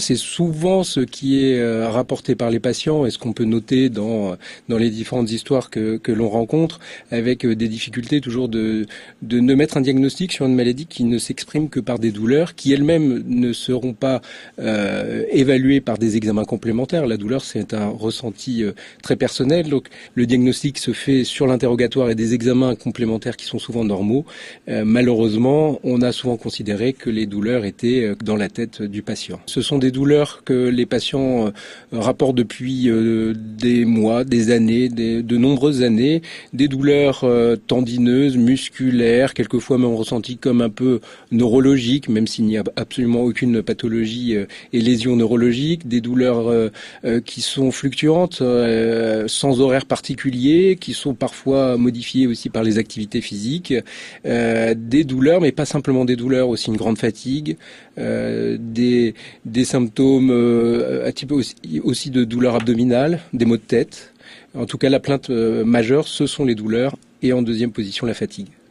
C'est souvent ce qui est euh, rapporté par les patients et ce qu'on peut noter dans, dans les différentes histoires que, que l'on rencontre, avec euh, des difficultés toujours de, de ne mettre un diagnostic sur une maladie qui ne s'exprime que par des douleurs, qui elles-mêmes ne seront pas euh, évaluées par des examens complémentaires. La douleur, c'est un ressenti très personnel, donc le diagnostic se fait sur l'interrogatoire et des examens complémentaires qui sont souvent normaux. Malheureusement, on a souvent considéré que les douleurs étaient dans la tête du patient. Des douleurs que les patients rapportent depuis des mois, des années, de nombreuses années, des douleurs tendineuses, musculaires, quelquefois même ressenties comme un peu neurologiques, même s'il n'y a absolument aucune pathologie et lésions neurologiques, des douleurs qui sont fluctuantes, sans horaire particulier, qui sont parfois modifiées aussi par les activités physiques, des douleurs, mais pas simplement des douleurs, aussi une grande fatigue, des symptômes euh, aussi, aussi de douleurs abdominales, des maux de tête. En tout cas, la plainte majeure, ce sont les douleurs et en deuxième position, la fatigue.